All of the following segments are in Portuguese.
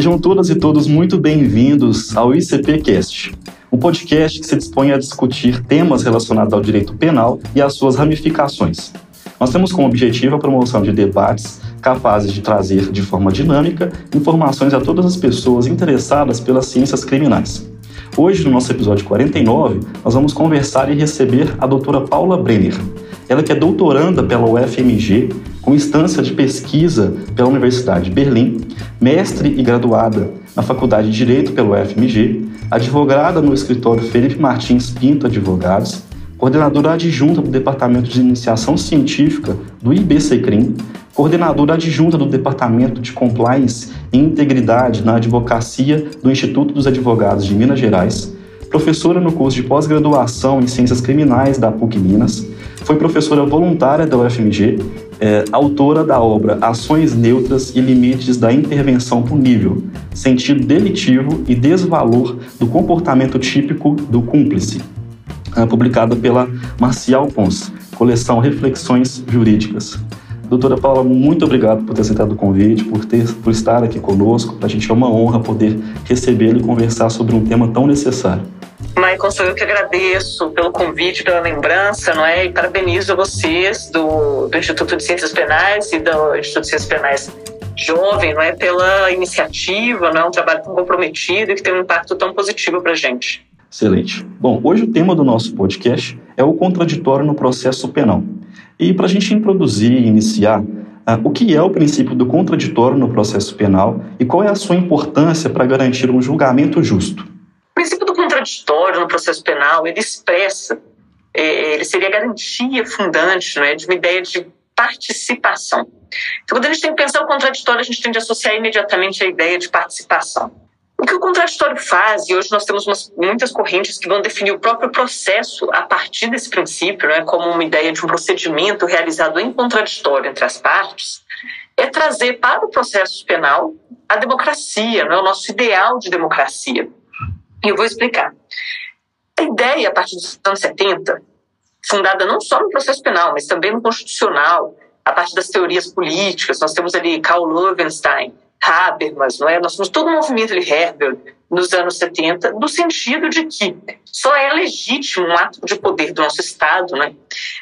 Sejam todas e todos muito bem-vindos ao ICPcast, um podcast que se dispõe a discutir temas relacionados ao direito penal e às suas ramificações. Nós temos como objetivo a promoção de debates capazes de trazer de forma dinâmica informações a todas as pessoas interessadas pelas ciências criminais. Hoje, no nosso episódio 49, nós vamos conversar e receber a doutora Paula Brenner. Ela que é doutoranda pela UFMG, com instância de pesquisa pela Universidade de Berlim, mestre e graduada na Faculdade de Direito pela UFMG, advogada no escritório Felipe Martins Pinto Advogados, coordenadora adjunta do Departamento de Iniciação Científica do IBCCRIM, coordenadora adjunta do Departamento de Compliance e Integridade na Advocacia do Instituto dos Advogados de Minas Gerais, professora no curso de pós-graduação em Ciências Criminais da PUC Minas, foi professora voluntária da UFMG, é, autora da obra Ações Neutras e Limites da Intervenção Punível, Sentido Delitivo e Desvalor do Comportamento Típico do Cúmplice, é, publicada pela Marcial Pons, coleção Reflexões Jurídicas. Doutora Paula, muito obrigado por ter aceitado o convite, por, ter, por estar aqui conosco. Para a gente é uma honra poder recebê-lo e conversar sobre um tema tão necessário. Maicon, sou eu que agradeço pelo convite, pela lembrança, não é? E parabenizo vocês do, do Instituto de Ciências Penais e do Instituto de Ciências Penais Jovem, não é? Pela iniciativa, não é? Um trabalho tão comprometido e que tem um impacto tão positivo para a gente. Excelente. Bom, hoje o tema do nosso podcast é o contraditório no processo penal. E para a gente introduzir e iniciar, uh, o que é o princípio do contraditório no processo penal e qual é a sua importância para garantir um julgamento justo? O princípio do contraditório no processo penal, ele expressa, é, ele seria garantia fundante né, de uma ideia de participação. Então, quando a gente tem que pensar o contraditório, a gente tende a associar imediatamente a ideia de participação. O que o contraditório faz, e hoje nós temos umas, muitas correntes que vão definir o próprio processo a partir desse princípio, né, como uma ideia de um procedimento realizado em contraditório entre as partes, é trazer para o processo penal a democracia, né, o nosso ideal de democracia. E eu vou explicar. A ideia, a partir dos anos 70, fundada não só no processo penal, mas também no constitucional, a partir das teorias políticas, nós temos ali Karl Loewenstein, Habermas, não é? Nós temos todo um movimento de Herbert nos anos 70, no sentido de que só é legítimo um ato de poder do nosso Estado né,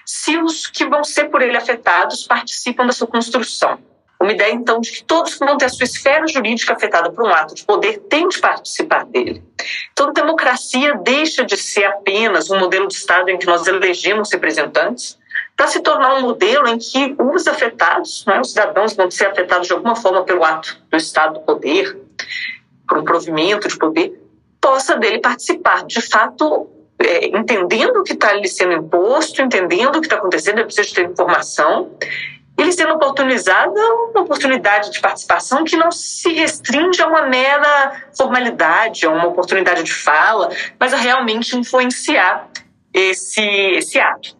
se os que vão ser por ele afetados participam da sua construção. Uma ideia, então, de que todos que vão ter a sua esfera jurídica afetada por um ato de poder têm de participar dele. Então, democracia deixa de ser apenas um modelo de Estado em que nós elegemos representantes para se tornar um modelo em que os afetados, né, os cidadãos vão ser afetados de alguma forma pelo ato do Estado do poder, por um provimento de poder, possa dele participar. De fato, é, entendendo o que está lhe sendo imposto, entendendo o que está acontecendo, ele precisa ter informação, ele sendo oportunizado uma oportunidade de participação que não se restringe a uma mera formalidade, a uma oportunidade de fala, mas a realmente influenciar esse, esse ato.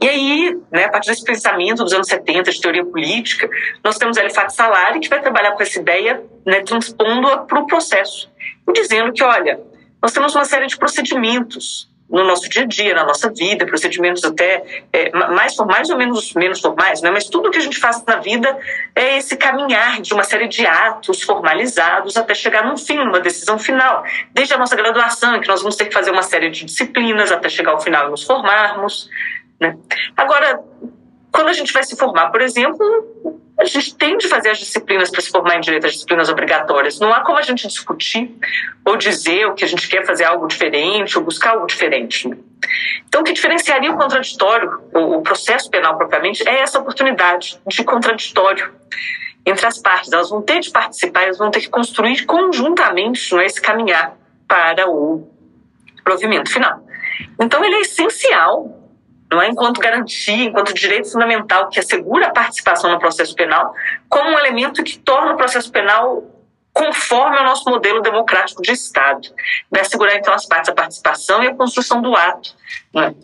E aí, né, a partir desse pensamento dos anos 70 de teoria política, nós temos Elifat Salari, que vai trabalhar com essa ideia, né, transpondo-a para o processo, e dizendo que, olha, nós temos uma série de procedimentos no nosso dia a dia, na nossa vida, procedimentos até é, mais formais ou menos, menos formais, né? mas tudo que a gente faz na vida é esse caminhar de uma série de atos formalizados até chegar num fim, numa decisão final. Desde a nossa graduação, que nós vamos ter que fazer uma série de disciplinas até chegar ao final e nos formarmos, né? Agora, quando a gente vai se formar, por exemplo, a gente tem de fazer as disciplinas para se formar em direito, as disciplinas obrigatórias. Não há como a gente discutir ou dizer o que a gente quer fazer algo diferente ou buscar algo diferente. Então, o que diferenciaria o contraditório, o processo penal propriamente, é essa oportunidade de contraditório entre as partes. Elas vão ter de participar, elas vão ter que construir conjuntamente é, esse caminhar para o provimento final. Então, ele é essencial não é enquanto garantia, enquanto direito fundamental que assegura a participação no processo penal, como um elemento que torna o processo penal conforme ao nosso modelo democrático de Estado. Vai assegurar, então, as partes a participação e a construção do ato. É?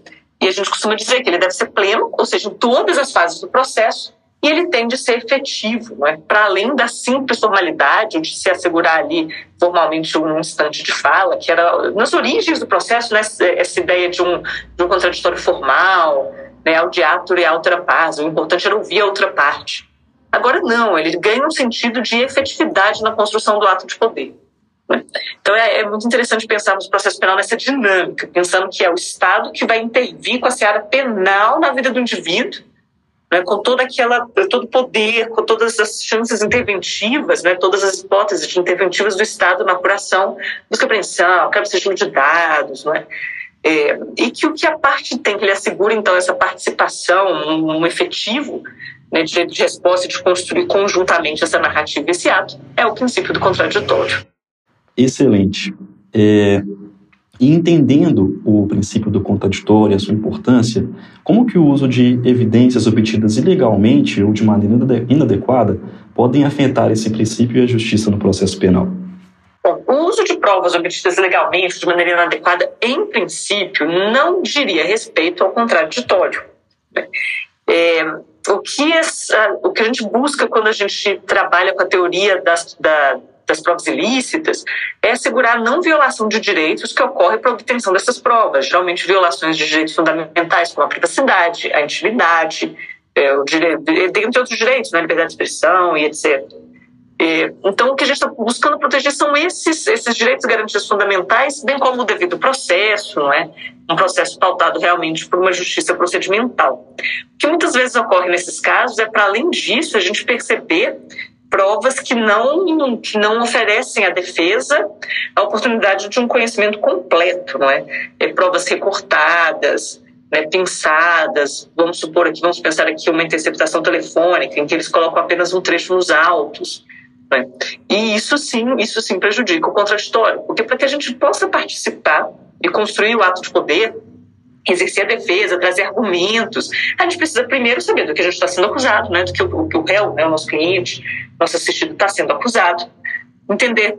E a gente costuma dizer que ele deve ser pleno, ou seja, em todas as fases do processo, e ele tem de ser efetivo, é? para além da simples formalidade, de se assegurar ali formalmente um instante de fala, que era nas origens do processo, né, essa ideia de um, de um contraditório formal, né, audiatur e outra paz, o importante era ouvir a outra parte. Agora, não, ele ganha um sentido de efetividade na construção do ato de poder. Né? Então, é, é, muito interessante pensarmos o processo penal nessa dinâmica, pensando que é o Estado que vai intervir com a seara penal na vida do indivíduo, né, com toda aquela, todo poder, com todas as chances interventivas, né, todas as hipóteses interventivas do Estado na apuração, busca apreensão, captação de dados, né, é, e que o que a parte tem, que ele assegura, então, essa participação, um, um efetivo né, de, de resposta de construir conjuntamente essa narrativa, esse ato, é o princípio do contraditório. Excelente. É, e entendendo o princípio do contraditório e a sua importância, como que o uso de evidências obtidas ilegalmente ou de maneira inadequada podem afetar esse princípio e a justiça no processo penal? Bom, o uso de provas obtidas ilegalmente de maneira inadequada, em princípio, não diria respeito ao contraditório. Né? É, o, que essa, o que a gente busca quando a gente trabalha com a teoria das, da, das provas ilícitas é assegurar a não violação de direitos que ocorre para a obtenção dessas provas, geralmente violações de direitos fundamentais, como a privacidade, a intimidade, é, o direito, dentre outros direitos, né, liberdade de expressão e etc. É, então, o que a gente está buscando proteger são esses, esses direitos e garantias fundamentais, bem como o devido processo, não é? Um processo pautado realmente por uma justiça procedimental. O que muitas vezes ocorre nesses casos é, para além disso, a gente perceber provas que não, que não oferecem à defesa a oportunidade de um conhecimento completo, não é? é provas recortadas, né, pensadas, vamos supor aqui, vamos pensar aqui uma interceptação telefônica em que eles colocam apenas um trecho nos autos, né? E isso sim, isso sim prejudica o contraditório, porque para que a gente possa participar e construir o ato de poder, exercer a defesa, trazer argumentos. A gente precisa primeiro saber do que a gente está sendo acusado, né? do que o, que o réu, né? o nosso cliente, nosso assistido está sendo acusado. Entender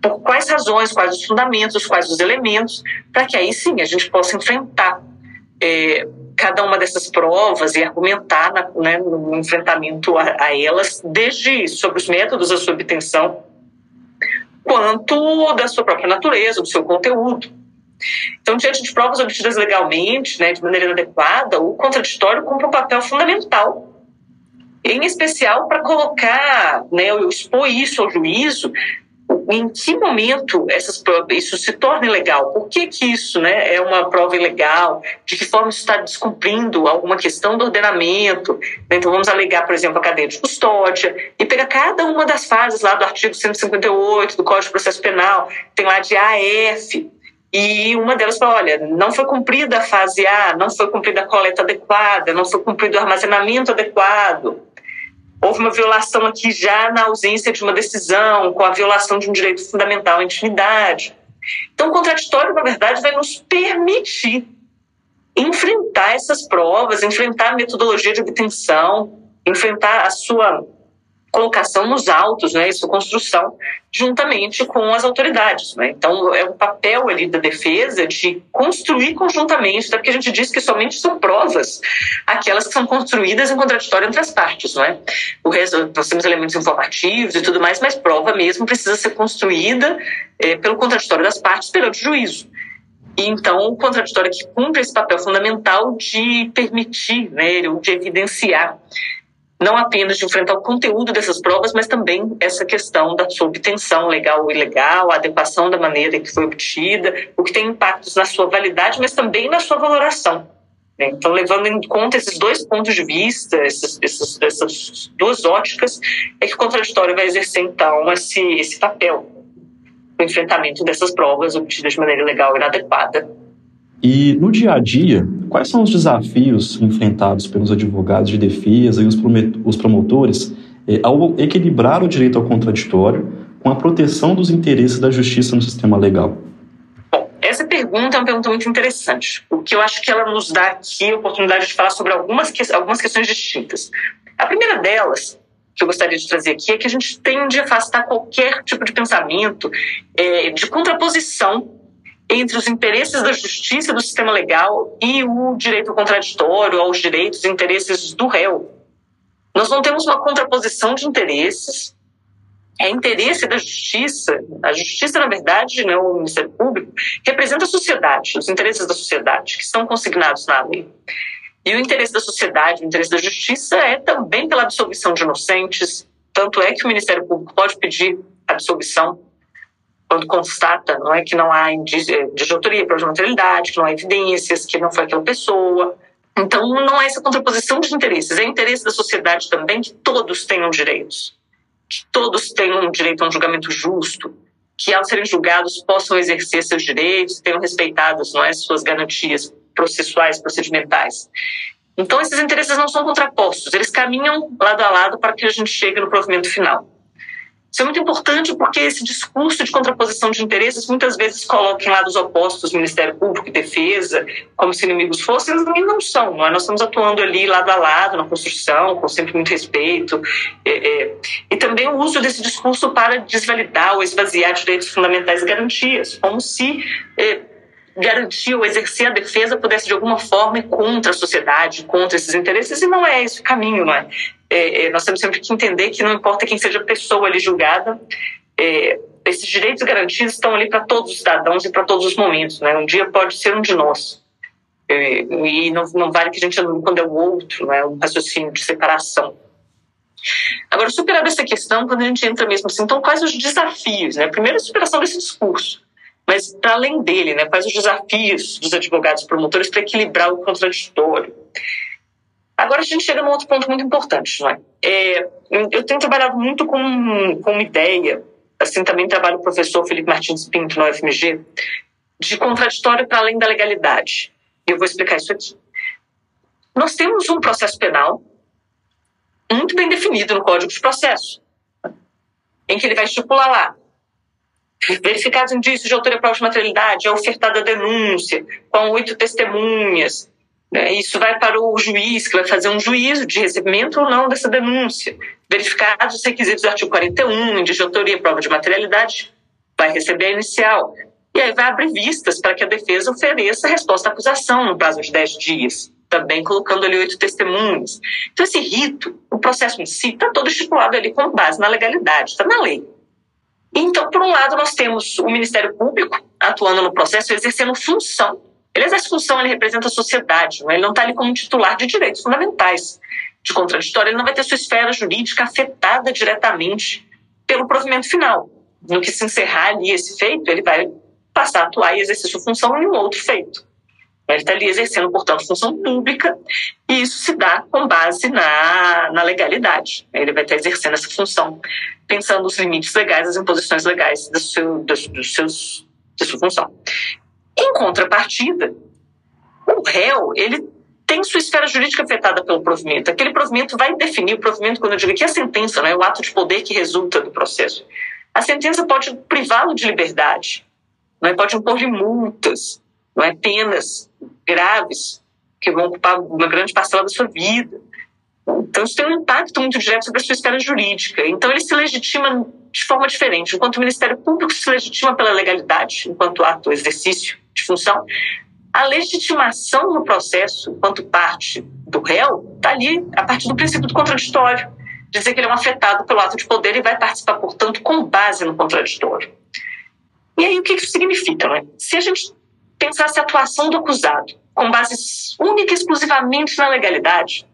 por quais razões, quais os fundamentos, quais os elementos, para que aí sim a gente possa enfrentar é, cada uma dessas provas e argumentar na, né, no enfrentamento a, a elas, desde sobre os métodos da sua obtenção, quanto da sua própria natureza, do seu conteúdo. Então, diante de provas obtidas legalmente, né, de maneira inadequada, o contraditório cumpre um papel fundamental, em especial para colocar, né, expor isso ao juízo, em que momento essas isso se torna ilegal? Por que, que isso né, é uma prova ilegal? De que forma isso está descumprindo alguma questão do ordenamento? Então, vamos alegar, por exemplo, a cadeia de custódia e pegar cada uma das fases lá do artigo 158 do Código de Processo Penal, tem lá de A a F, e uma delas fala: olha, não foi cumprida a fase A, não foi cumprida a coleta adequada, não foi cumprido o armazenamento adequado. Houve uma violação aqui já na ausência de uma decisão, com a violação de um direito fundamental à intimidade. Então, o contraditório, na verdade, vai nos permitir enfrentar essas provas, enfrentar a metodologia de obtenção, enfrentar a sua colocação nos autos, né, sua construção, juntamente com as autoridades. Né? Então, é um papel ali da defesa de construir conjuntamente, até porque a gente diz que somente são provas aquelas que são construídas em contraditório entre as partes. Não é? O resto, nós temos elementos informativos e tudo mais, mas prova mesmo precisa ser construída é, pelo contraditório das partes perante o juízo. E então, o contraditório que cumpre esse papel fundamental de permitir, né, de evidenciar não apenas de enfrentar o conteúdo dessas provas, mas também essa questão da sua obtenção legal ou ilegal, a adequação da maneira em que foi obtida, o que tem impactos na sua validade, mas também na sua valoração. Né? Então, levando em conta esses dois pontos de vista, esses, essas duas óticas, é que o contraditório vai exercer, então, esse, esse papel no enfrentamento dessas provas obtidas de maneira ilegal e inadequada e no dia a dia, quais são os desafios enfrentados pelos advogados de defesa e os promotores eh, ao equilibrar o direito ao contraditório com a proteção dos interesses da justiça no sistema legal? Bom, essa pergunta é uma pergunta muito interessante, o que eu acho que ela nos dá aqui a oportunidade de falar sobre algumas, algumas questões distintas. A primeira delas que eu gostaria de trazer aqui é que a gente tende a afastar qualquer tipo de pensamento é, de contraposição entre os interesses da justiça do sistema legal e o direito contraditório aos direitos e interesses do réu. Nós não temos uma contraposição de interesses. É interesse da justiça. A justiça, na verdade, né, o Ministério Público, representa a sociedade, os interesses da sociedade, que estão consignados na lei. E o interesse da sociedade, o interesse da justiça é também pela absolvição de inocentes. Tanto é que o Ministério Público pode pedir absolvição quando constata não é, que não há de autoria, prova de materialidade, que não há evidências, que não foi aquela pessoa. Então, não é essa contraposição de interesses, é interesse da sociedade também que todos tenham direitos, que todos tenham direito a um julgamento justo, que ao serem julgados possam exercer seus direitos, tenham respeitadas não é, suas garantias processuais, procedimentais. Então, esses interesses não são contrapostos, eles caminham lado a lado para que a gente chegue no provimento final. Isso é muito importante porque esse discurso de contraposição de interesses muitas vezes coloca em lados opostos Ministério Público e Defesa, como se inimigos fossem, e não são. Não é? Nós estamos atuando ali lado a lado na construção, com sempre muito respeito. É, é. E também o uso desse discurso para desvalidar ou esvaziar direitos fundamentais e garantias, como se garantir ou exercer a defesa pudesse de alguma forma ir contra a sociedade, contra esses interesses, e não é esse o caminho, não é? é, é nós temos sempre que entender que não importa quem seja a pessoa ali julgada, é, esses direitos garantidos estão ali para todos os cidadãos e para todos os momentos, né? Um dia pode ser um de nós. É, e não, não vale que a gente anule quando é o outro, né? Um raciocínio de separação. Agora, superar essa questão, quando a gente entra mesmo assim, então quais os desafios, né? Primeiro, a superação desse discurso mas para além dele, né, quais os desafios dos advogados promotores para equilibrar o contraditório. Agora a gente chega num outro ponto muito importante, não é? é eu tenho trabalhado muito com, com uma ideia, assim também trabalho o professor Felipe Martins Pinto no UFMG, de contraditório para além da legalidade. Eu vou explicar isso aqui. Nós temos um processo penal muito bem definido no Código de Processo, em que ele vai estipular lá verificados indícios de autoria própria de materialidade, é ofertada a denúncia, com oito testemunhas. Né? Isso vai para o juiz, que vai fazer um juízo de recebimento ou não dessa denúncia. Verificados os requisitos do artigo 41, indício de autoria prova de materialidade, vai receber a inicial. E aí vai abrir vistas para que a defesa ofereça a resposta à acusação no prazo de 10 dias, também colocando ali oito testemunhas. Então, esse rito, o processo em si, está todo estipulado ali com base na legalidade, está na lei. Então, por um lado, nós temos o Ministério Público atuando no processo, exercendo função. Ele exerce função, ele representa a sociedade, não é? ele não está ali como titular de direitos fundamentais. De contraditório, ele não vai ter sua esfera jurídica afetada diretamente pelo provimento final. No que se encerrar ali esse feito, ele vai passar a atuar e exercer sua função em um outro feito. Ele está ali exercendo, portanto, função pública, e isso se dá com base na, na legalidade. Ele vai estar exercendo essa função, pensando nos limites legais, as imposições legais do seu, dos, dos seus, da sua função. Em contrapartida, o réu, ele tem sua esfera jurídica afetada pelo provimento. Aquele provimento vai definir o provimento, quando eu digo aqui a sentença, né, o ato de poder que resulta do processo. A sentença pode privá-lo de liberdade, né, pode impor-lhe multas, não é penas graves que vão ocupar uma grande parcela da sua vida. Então, isso tem um impacto muito direto sobre a sua esfera jurídica. Então, ele se legitima de forma diferente. Enquanto o Ministério Público se legitima pela legalidade, enquanto ato, exercício de função, a legitimação no processo, enquanto parte do réu, está ali a partir do princípio do contraditório. Dizer que ele é um afetado pelo ato de poder e vai participar, portanto, com base no contraditório. E aí, o que isso significa? Né? Se a gente pensasse a atuação do acusado com base única e exclusivamente na legalidade,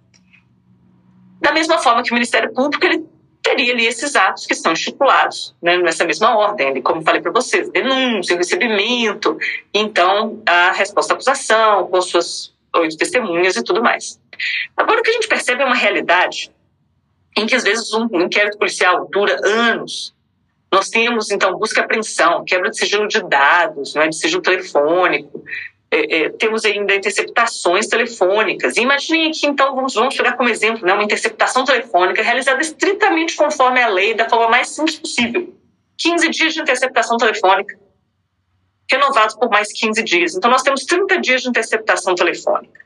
da mesma forma que o Ministério Público ele teria ali esses atos que estão estipulados né, nessa mesma ordem, como falei para vocês, denúncia, recebimento, então a resposta à acusação, com suas oito testemunhas e tudo mais. Agora o que a gente percebe é uma realidade em que às vezes um inquérito policial dura anos. Nós temos, então, busca e apreensão, quebra de sigilo de dados, né, de sigilo telefônico, é, é, temos ainda interceptações telefônicas. Imaginem aqui, então, vamos, vamos pegar como exemplo né, uma interceptação telefônica realizada estritamente conforme a lei, da forma mais simples possível. 15 dias de interceptação telefônica, renovados por mais 15 dias. Então, nós temos 30 dias de interceptação telefônica.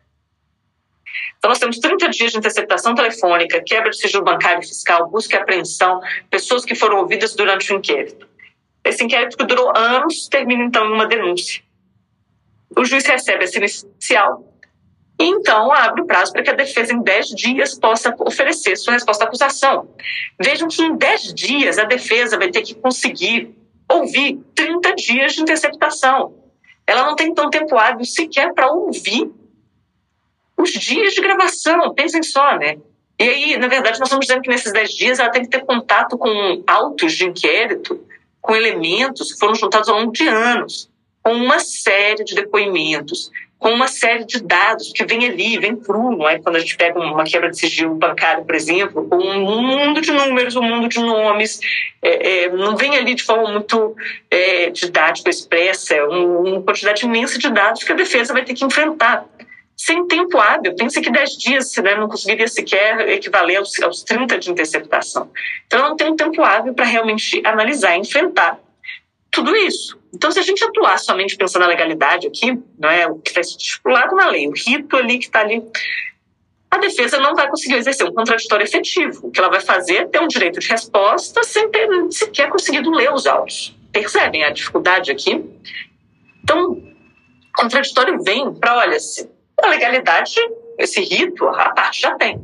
Então, nós temos 30 dias de interceptação telefônica, quebra de sigilo bancário e fiscal, busca e apreensão, pessoas que foram ouvidas durante o inquérito. Esse inquérito que durou anos termina, então, em uma denúncia. O juiz recebe essa inicial e, então, abre o prazo para que a defesa, em 10 dias, possa oferecer sua resposta à acusação. Vejam que, em 10 dias, a defesa vai ter que conseguir ouvir 30 dias de interceptação. Ela não tem, então, tempo hábil sequer para ouvir os dias de gravação, pensem só, né? E aí, na verdade, nós estamos dizendo que nesses 10 dias ela tem que ter contato com autos de inquérito, com elementos que foram juntados ao longo de anos, com uma série de depoimentos, com uma série de dados que vem ali, vem cru, não é? Quando a gente pega uma quebra de sigilo bancário, por exemplo, com um mundo de números, um mundo de nomes, é, é, não vem ali de forma muito é, didática, expressa, é uma quantidade imensa de dados que a defesa vai ter que enfrentar. Sem tempo hábil, pense que 10 dias né, não conseguiria sequer equivaler aos, aos 30 de interceptação. Então, não tem um tempo hábil para realmente analisar enfrentar tudo isso. Então, se a gente atuar somente pensando na legalidade aqui, não é o que está estipulado na lei, o rito ali que está ali, a defesa não vai conseguir exercer um contraditório efetivo. O que ela vai fazer é ter um direito de resposta sem ter sequer conseguido ler os autos. Percebem a dificuldade aqui? Então, o contraditório vem para, olha, se a legalidade, esse rito, a parte já tem.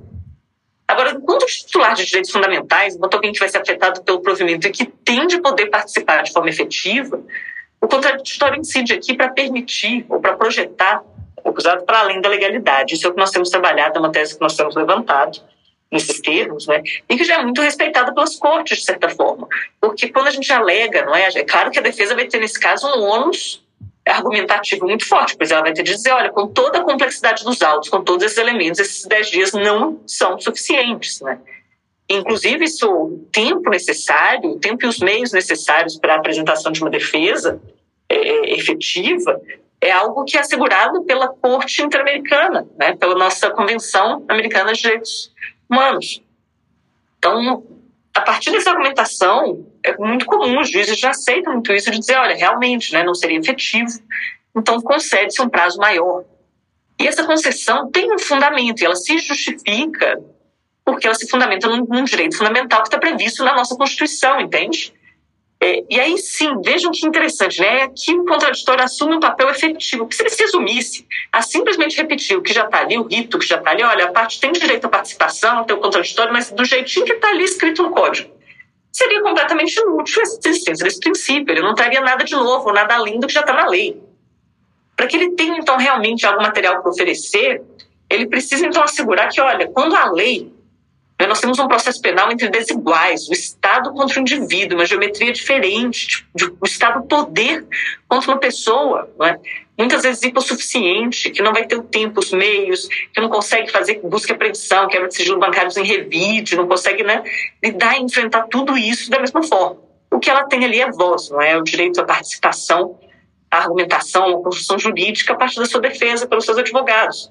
Agora, enquanto titular de direitos fundamentais, enquanto alguém que vai ser afetado pelo provimento e que tem de poder participar de forma efetiva, o contraditório incide aqui para permitir ou para projetar o acusado para além da legalidade. Isso é o que nós temos trabalhado, é uma tese que nós temos levantado nesses termos, né? E que já é muito respeitada pelas cortes, de certa forma. Porque quando a gente alega, não é? É claro que a defesa vai ter, nesse caso, um ônus argumentativo muito forte, pois ela vai ter de dizer, olha, com toda a complexidade dos autos, com todos esses elementos, esses 10 dias não são suficientes, né? Inclusive, isso, o tempo necessário, o tempo e os meios necessários para a apresentação de uma defesa é, efetiva é algo que é assegurado pela Corte Interamericana, né, pela nossa Convenção Americana de Direitos Humanos. Então, a partir dessa argumentação, é muito comum, os juízes já aceitam muito isso, de dizer, olha, realmente, né, não seria efetivo, então concede-se um prazo maior. E essa concessão tem um fundamento, e ela se justifica porque ela se fundamenta num, num direito fundamental que está previsto na nossa Constituição, entende? É, e aí sim, vejam que interessante, né? Aqui o contraditório assume um papel efetivo. Porque se ele se resumisse a simplesmente repetir o que já está ali, o rito que já está ali, olha, a parte tem direito à participação, tem o contraditório, mas do jeitinho que está ali escrito no código. Seria completamente inútil a existência desse princípio. Ele não traria nada de novo, nada além do que já está na lei. Para que ele tenha, então, realmente algum material para oferecer, ele precisa, então, assegurar que, olha, quando a lei nós temos um processo penal entre desiguais, o Estado contra o indivíduo, uma geometria diferente, o Estado poder contra uma pessoa, é? muitas vezes hipossuficiente, que não vai ter o tempo, os meios, que não consegue fazer busca e apreensão, quebra de sigilo bancários em revide, não consegue né, lidar e enfrentar tudo isso da mesma forma. O que ela tem ali é voz, não é? O direito à participação, à argumentação, à construção jurídica a partir da sua defesa pelos seus advogados.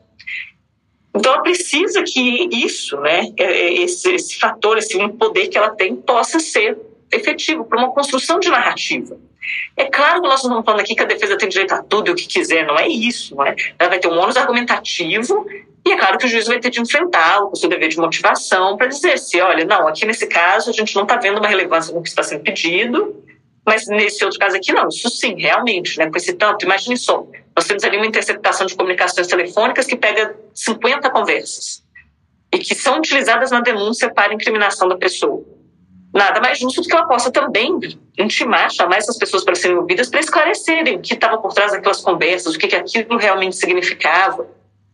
Então, ela precisa que isso, né, é, é, esse, esse fator, esse poder que ela tem, possa ser efetivo para uma construção de narrativa. É claro que nós não estamos falando aqui que a defesa tem direito a tudo e o que quiser, não é isso. Não é? Ela vai ter um ônus argumentativo e é claro que o juiz vai ter de enfrentá-lo com o seu dever de motivação para dizer se, olha, não, aqui nesse caso a gente não está vendo uma relevância no que está sendo pedido, mas nesse outro caso aqui não, isso sim, realmente, né, com esse tanto, imagine só, nós temos ali uma interceptação de comunicações telefônicas que pega 50 conversas e que são utilizadas na denúncia para incriminação da pessoa. Nada mais justo do que ela possa também intimar, chamar essas pessoas para serem ouvidas, para esclarecerem o que estava por trás daquelas conversas, o que, que aquilo realmente significava,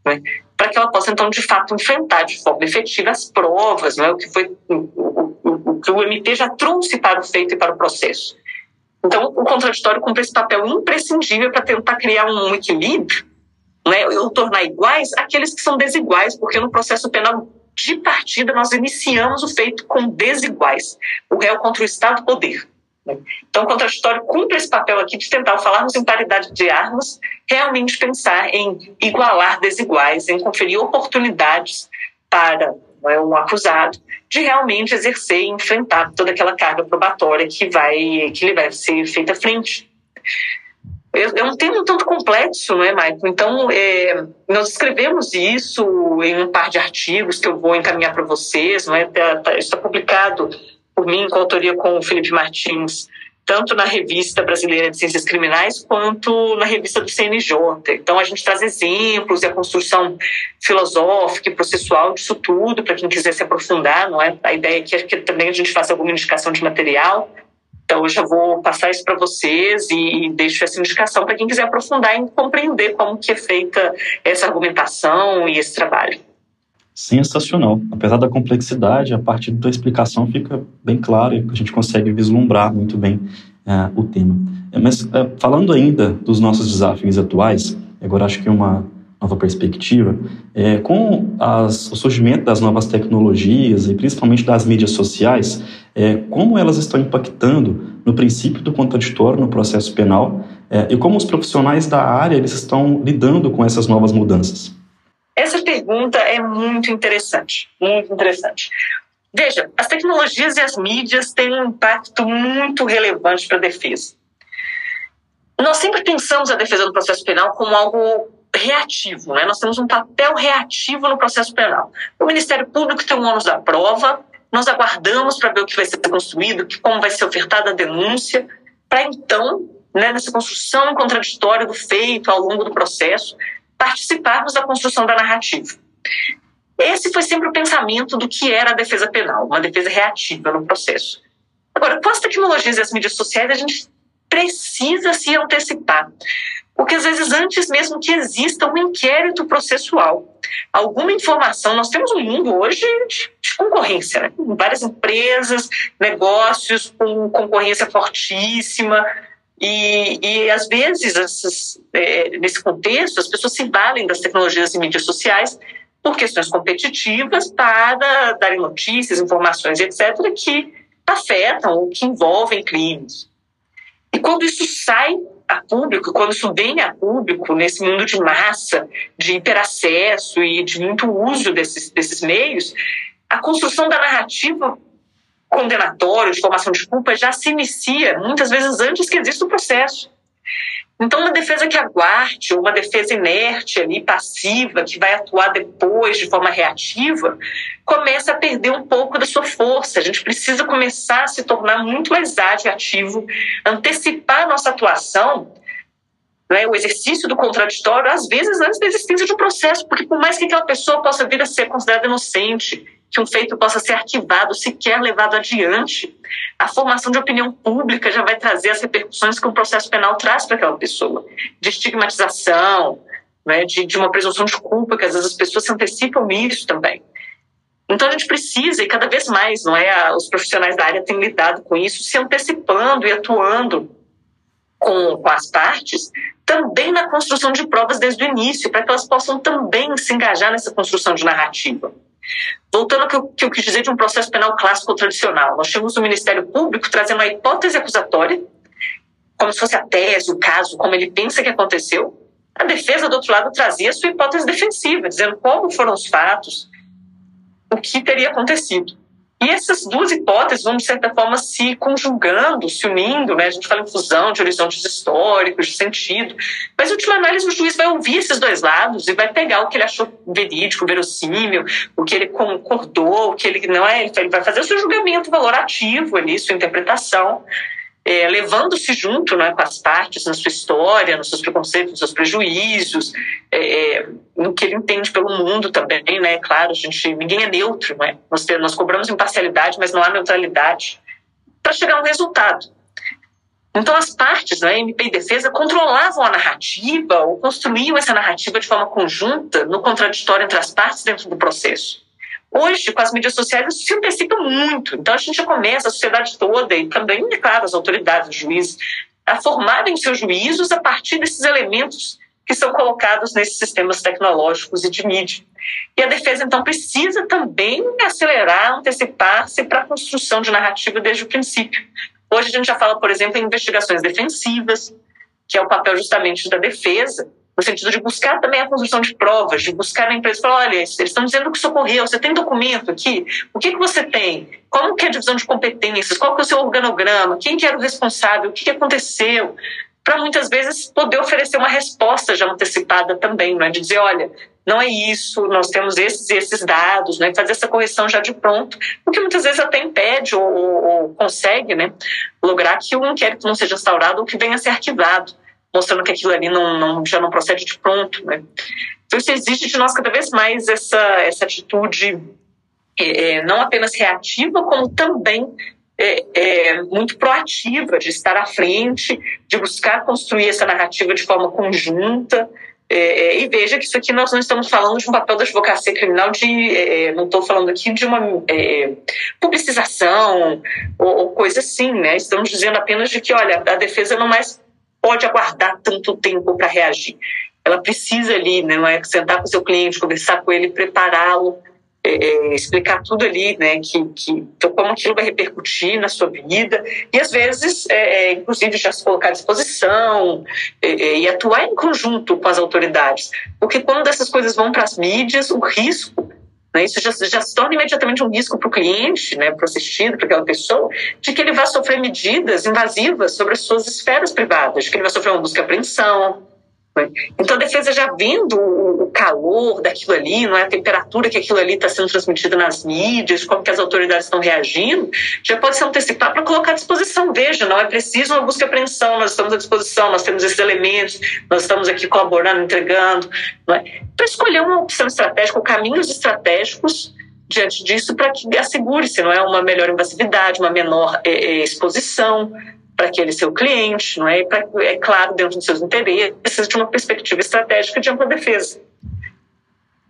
né? para que ela possa, então, de fato, enfrentar de forma efetiva as provas, né? o que foi o, o, o, que o MT já trouxe para o feito e para o processo. Então, o contraditório cumpre esse papel imprescindível para tentar criar um equilíbrio, né, ou tornar iguais aqueles que são desiguais, porque no processo penal de partida nós iniciamos o feito com desiguais, o réu contra o Estado poder. Né. Então, o contraditório cumpre esse papel aqui de tentar, falarmos em paridade de armas, realmente pensar em igualar desiguais, em conferir oportunidades para é, um acusado de realmente exercer e enfrentar toda aquela carga probatória que vai que lhe vai ser feita frente. É um tema um tanto complexo, não é, Maicon? Então, é, nós escrevemos isso em um par de artigos que eu vou encaminhar para vocês, não é? Está tá, tá publicado por mim, com autoria com o Felipe Martins, tanto na revista brasileira de ciências criminais quanto na revista do CNJ. Então a gente traz exemplos e a construção filosófica e processual disso tudo para quem quiser se aprofundar, não é? A ideia aqui é que também a gente faça alguma indicação de material. Então, eu já vou passar isso para vocês e deixo essa indicação para quem quiser aprofundar e compreender como que é feita essa argumentação e esse trabalho. Sensacional. Apesar da complexidade, a partir da explicação fica bem claro e a gente consegue vislumbrar muito bem é, o tema. É, mas é, falando ainda dos nossos desafios atuais, agora acho que uma nova perspectiva, é, com as, o surgimento das novas tecnologias e principalmente das mídias sociais, é, como elas estão impactando no princípio do contraditório no processo penal é, e como os profissionais da área eles estão lidando com essas novas mudanças? Essa pergunta é muito interessante, muito interessante. Veja, as tecnologias e as mídias têm um impacto muito relevante para a defesa. Nós sempre pensamos a defesa do processo penal como algo reativo, né? Nós temos um papel reativo no processo penal. O Ministério Público tem um ônus da prova, nós aguardamos para ver o que vai ser construído, como vai ser ofertada a denúncia, para então, né, nessa construção contraditória do feito ao longo do processo, participarmos da construção da narrativa. Esse foi sempre o pensamento do que era a defesa penal, uma defesa reativa no processo. Agora, com as tecnologias e as mídias sociais, a gente precisa se antecipar. Porque às vezes, antes mesmo que exista um inquérito processual, alguma informação, nós temos um mundo hoje de concorrência, né? várias empresas, negócios com concorrência fortíssima, e, e às vezes, essas, é, nesse contexto, as pessoas se valem das tecnologias e mídias sociais por questões competitivas para darem notícias, informações, etc., que afetam ou que envolvem crimes. E quando isso sai a público, quando isso vem a público, nesse mundo de massa, de hiperacesso e de muito uso desses, desses meios, a construção da narrativa condenatória, de formação de culpa, já se inicia muitas vezes antes que exista o processo. Então, uma defesa que aguarde, uma defesa inerte ali, passiva, que vai atuar depois de forma reativa, começa a perder um pouco da sua força. A gente precisa começar a se tornar muito mais ágil, ativo, antecipar a nossa atuação, né, o exercício do contraditório, às vezes antes da existência de um processo, porque por mais que aquela pessoa possa vir a ser considerada inocente, que um feito possa ser arquivado, sequer levado adiante, a formação de opinião pública já vai trazer as repercussões que um processo penal traz para aquela pessoa, de estigmatização, né, de, de uma presunção de culpa, que às vezes as pessoas se antecipam nisso também. Então a gente precisa, e cada vez mais, não é? Os profissionais da área têm lidado com isso, se antecipando e atuando com, com as partes, também na construção de provas desde o início, para que elas possam também se engajar nessa construção de narrativa. Voltando ao que eu, que eu quis dizer de um processo penal clássico tradicional, nós tínhamos o Ministério Público trazendo a hipótese acusatória, como se fosse a tese, o caso, como ele pensa que aconteceu. A defesa, do outro lado, trazia a sua hipótese defensiva, dizendo como foram os fatos, o que teria acontecido. E essas duas hipóteses vão, de certa forma, se conjugando, se unindo, né? A gente fala em fusão de horizontes históricos, de sentido. Mas, em última análise, o juiz vai ouvir esses dois lados e vai pegar o que ele achou verídico, verossímil, o que ele concordou, o que ele não é. Ele vai fazer o seu julgamento valorativo ali, sua interpretação é, levando-se junto né, com as partes na sua história, nos seus preconceitos, nos seus prejuízos, é, é, no que ele entende pelo mundo também, né? Claro, a gente, ninguém é neutro, né? Nós, nós cobramos imparcialidade, mas não há neutralidade para chegar a um resultado. Então, as partes, né, MP e defesa, controlavam a narrativa ou construíam essa narrativa de forma conjunta no contraditório entre as partes dentro do processo. Hoje, com as mídias sociais, isso se antecipa muito. Então, a gente já começa, a sociedade toda, e também, é claro, as autoridades, os juízes, a formarem seus juízos a partir desses elementos que são colocados nesses sistemas tecnológicos e de mídia. E a defesa, então, precisa também acelerar, antecipar-se para a construção de narrativa desde o princípio. Hoje a gente já fala, por exemplo, em investigações defensivas, que é o papel justamente da defesa, no sentido de buscar também a construção de provas, de buscar na empresa, falar, olha, eles estão dizendo que isso ocorreu, você tem documento aqui? O que, que você tem? Como que é a divisão de competências? Qual que é o seu organograma? Quem que era o responsável? O que, que aconteceu? Para muitas vezes poder oferecer uma resposta já antecipada também, é? De dizer, olha, não é isso, nós temos esses e esses dados, né? Fazer essa correção já de pronto, o que muitas vezes até impede ou, ou, ou consegue, né? Lograr que o inquérito não seja instaurado ou que venha a ser arquivado mostrando que aquilo ali não, não, já não procede de pronto, né? Então isso exige de nós cada vez mais essa, essa atitude é, é, não apenas reativa, como também é, é, muito proativa, de estar à frente, de buscar construir essa narrativa de forma conjunta. É, é e veja que isso aqui nós não estamos falando de um papel da advocacia criminal, de, é, não estou falando aqui de uma publicização ou, ou, coisa assim, né? Estamos dizendo apenas de que, olha, a defesa não mais pode aguardar tanto tempo para reagir. Ela precisa ali, né, não é sentar com o seu cliente, conversar com ele, prepará-lo é, é, explicar tudo ali, né, que, que então, como aquilo vai repercutir na sua vida e às vezes, é, é inclusive, já se colocar à disposição é, é, e atuar em conjunto com as autoridades, porque quando essas coisas vão para as mídias, o risco né, isso já, já se torna imediatamente um risco para o cliente, né, para o assistido, para aquela pessoa, de que ele vai sofrer medidas invasivas sobre as suas esferas privadas, de que ele vai sofrer uma busca e apreensão? Então, a defesa já vendo o calor daquilo ali, não é a temperatura que aquilo ali está sendo transmitido nas mídias, como que as autoridades estão reagindo, já pode se antecipar para colocar à disposição. Veja, não é preciso uma busca e apreensão, nós estamos à disposição, nós temos esses elementos, nós estamos aqui colaborando, entregando. É? Para escolher uma opção estratégica, caminhos estratégicos diante disso para que assegure-se, não é uma melhor invasividade, uma menor é, exposição, para aquele seu cliente, não é? Pra, é claro, dentro dos seus interesses, de uma perspectiva estratégica de ampla defesa.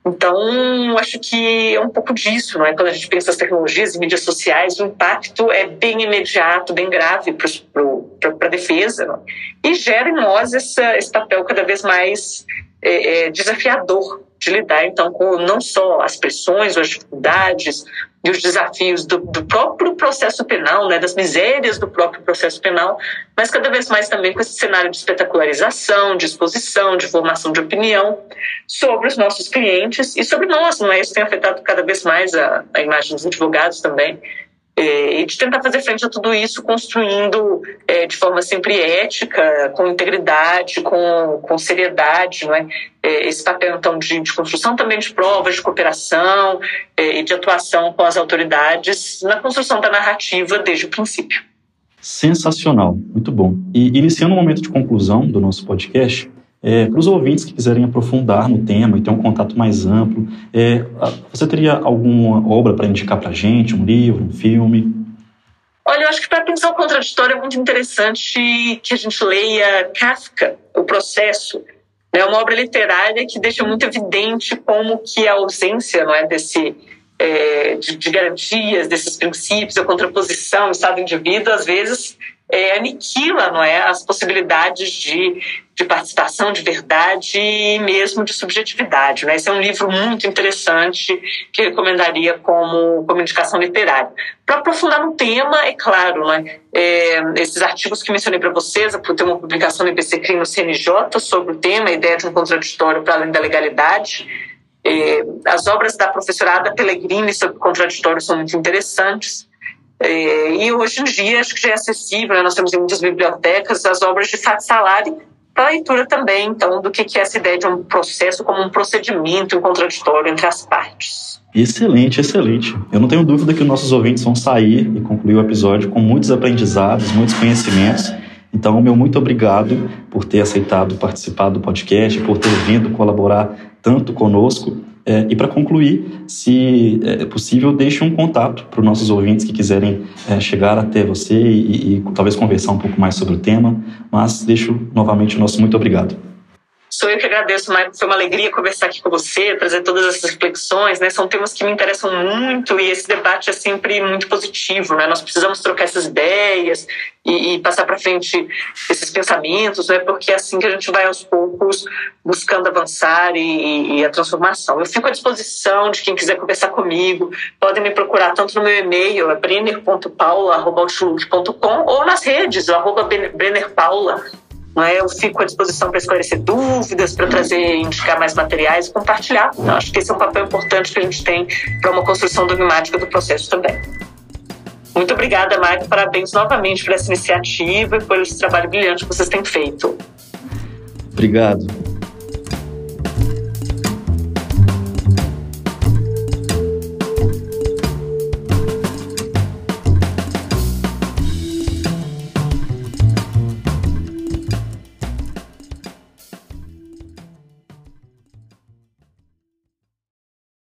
Então, acho que é um pouco disso, não é? Quando a gente pensa as tecnologias e mídias sociais, o impacto é bem imediato, bem grave para a defesa, não? É? e gera em nós essa, esse papel cada vez mais é, é, desafiador de lidar, então, com não só as pressões, as dificuldades, e os desafios do, do, próprio processo penal, né, das misérias do próprio processo penal, mas cada vez mais também com esse cenário de espetacularização, de exposição, de formação de opinião sobre os nossos clientes e sobre nós, não é? Isso tem afetado cada vez mais a, a imagem dos advogados também, e de tentar fazer frente a tudo isso construindo é, de forma sempre ética, com integridade, com, com seriedade, não é? é esse papel então de, de, construção também de provas, de cooperação é, e de atuação com as autoridades na construção da narrativa desde o princípio. Sensacional, muito bom. E iniciando o momento de conclusão do nosso podcast, é, para os ouvintes que quiserem aprofundar no tema e ter um contato mais amplo, é, você teria alguma obra para indicar para a gente, um livro, um filme? Olha, eu acho que para pensar o contraditório é muito interessante que a gente leia Kafka, O Processo. É uma obra literária que deixa muito evidente como que a ausência não é, desse, é, de, de, garantias, desses princípios, a contraposição Estado-indivíduo, às vezes é, aniquila não é, as possibilidades de, de participação, de verdade e mesmo de subjetividade. Né? Esse é um livro muito interessante que recomendaria como, como indicação literária. Para aprofundar no tema, é claro, né? É, esses artigos que mencionei para vocês, por ter uma publicação no IPC no CNJ sobre o tema, a ideia de um contraditório para além da legalidade. É, as obras da professorada Pellegrini sobre contraditório são muito interessantes. É, e hoje em dia acho que já é acessível, né? nós temos em muitas bibliotecas as obras de Fat Salari para leitura também, então, do que é essa ideia de um processo como um procedimento um contraditório entre as partes. Excelente, excelente. Eu não tenho dúvida que os nossos ouvintes vão sair e concluir o episódio com muitos aprendizados, muitos conhecimentos. Então, meu muito obrigado por ter aceitado participar do podcast, por ter vindo colaborar tanto conosco. É, e para concluir, se é possível, deixe um contato para os nossos ouvintes que quiserem é, chegar até você e, e, talvez conversar um pouco mais sobre o tema. Mas deixo novamente o nosso muito obrigado. Sou eu que agradeço, Maicon. Foi uma alegria conversar aqui com você, trazer todas essas reflexões, né? São temas que me interessam muito e esse debate é sempre muito positivo, né? Nós precisamos trocar essas ideias e, e passar para frente esses pensamentos, né? Porque é assim que a gente vai aos poucos buscando avançar e, e a transformação. Eu fico à disposição de quem quiser conversar comigo. Podem me procurar tanto no meu e-mail, é brenner.paula.com ou nas redes, arroba brennerpaula é? Eu fico à disposição para esclarecer dúvidas, para trazer, indicar mais materiais e compartilhar. Eu acho que esse é um papel importante que a gente tem para uma construção dogmática do processo também. Muito obrigada, Mário. Parabéns novamente por essa iniciativa e por esse trabalho brilhante que vocês têm feito. Obrigado.